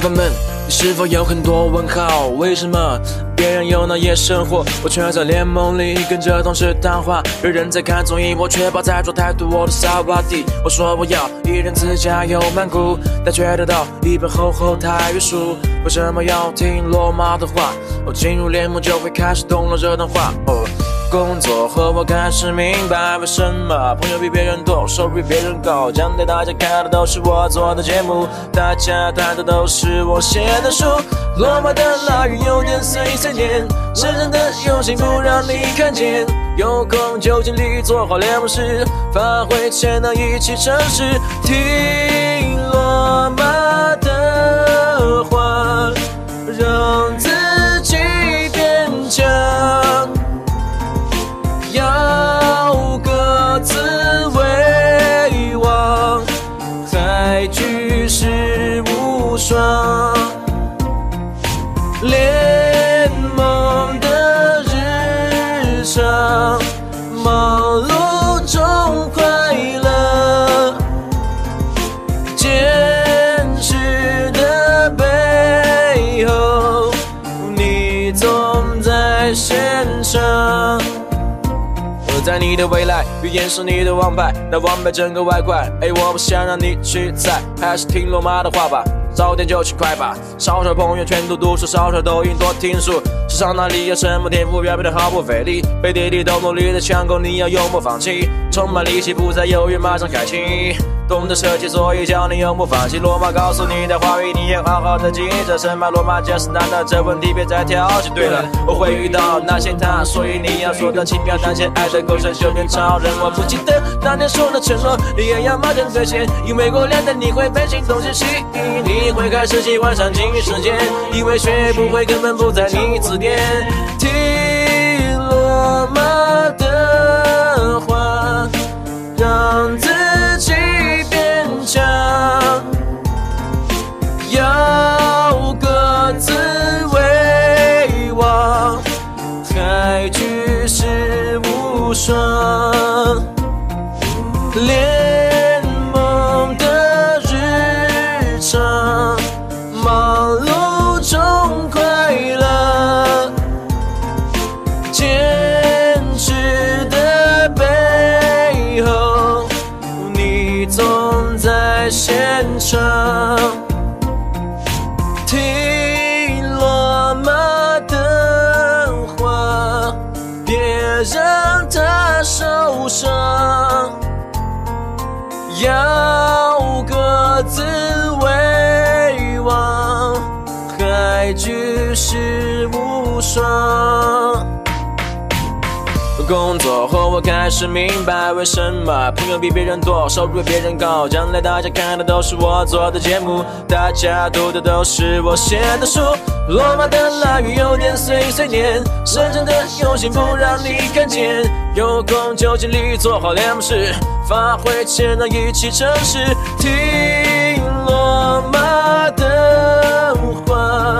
粉们，你是否有很多问号？为什么别人有那夜生活，我却在联盟里跟着同事谈话？别人在看综艺，我却泡在做态度我的沙发地。我说我要一人自驾游曼谷，但却得到一本厚厚泰语书。为什么要听罗马的话？我进入联盟就会开始懂了这段话。哦。工作后我开始明白，为什么朋友比别人多，收入比别人高。讲给大家看的都是我做的节目，大家谈的都是我写的书。罗马的腊雨有点碎碎念，深深的用心不让你看见。有空就尽力做好联盟事，发挥潜能一起城市。听罗马的先生。我在你的未来，预言是你的王牌，那王牌整个外快，哎，我不想让你去猜，还是听罗马的话吧。早点就去快吧，少少朋友全都读书，少刷抖音多听书。世上哪里有什么天赋，表面的毫不费力，背地里都努力的强攻，你要永不放弃，充满力气，不再犹豫，马上开启。懂得设计，所以叫你永不放弃。罗马告诉你的话语，你也好好的记着。神马罗马就是难的，这问题别再挑剔。对了，我会遇到那些他，所以你要说的轻描淡写，爱的够深，修炼超人。我不记得那年说的承诺，你也要马上兑现，因为过两天你会被新东西吸引，你会开始喜欢上金世界，因为学不会，根本不在你字典。听罗马的无双。联盟的日常，忙碌中快乐，坚持的背后，你总在现场。听罗马的话，别让受伤。要各自为王，还举世无双。工作后我开始明白，为什么朋友比别人多，收入比别人高。将来大家看的都是我做的节目，大家读的都是我写的书。罗马的腊雨有点碎碎念，深深的用心不让你看见。有空就尽力做好联盟事，发挥潜能一起成事。听罗马的话，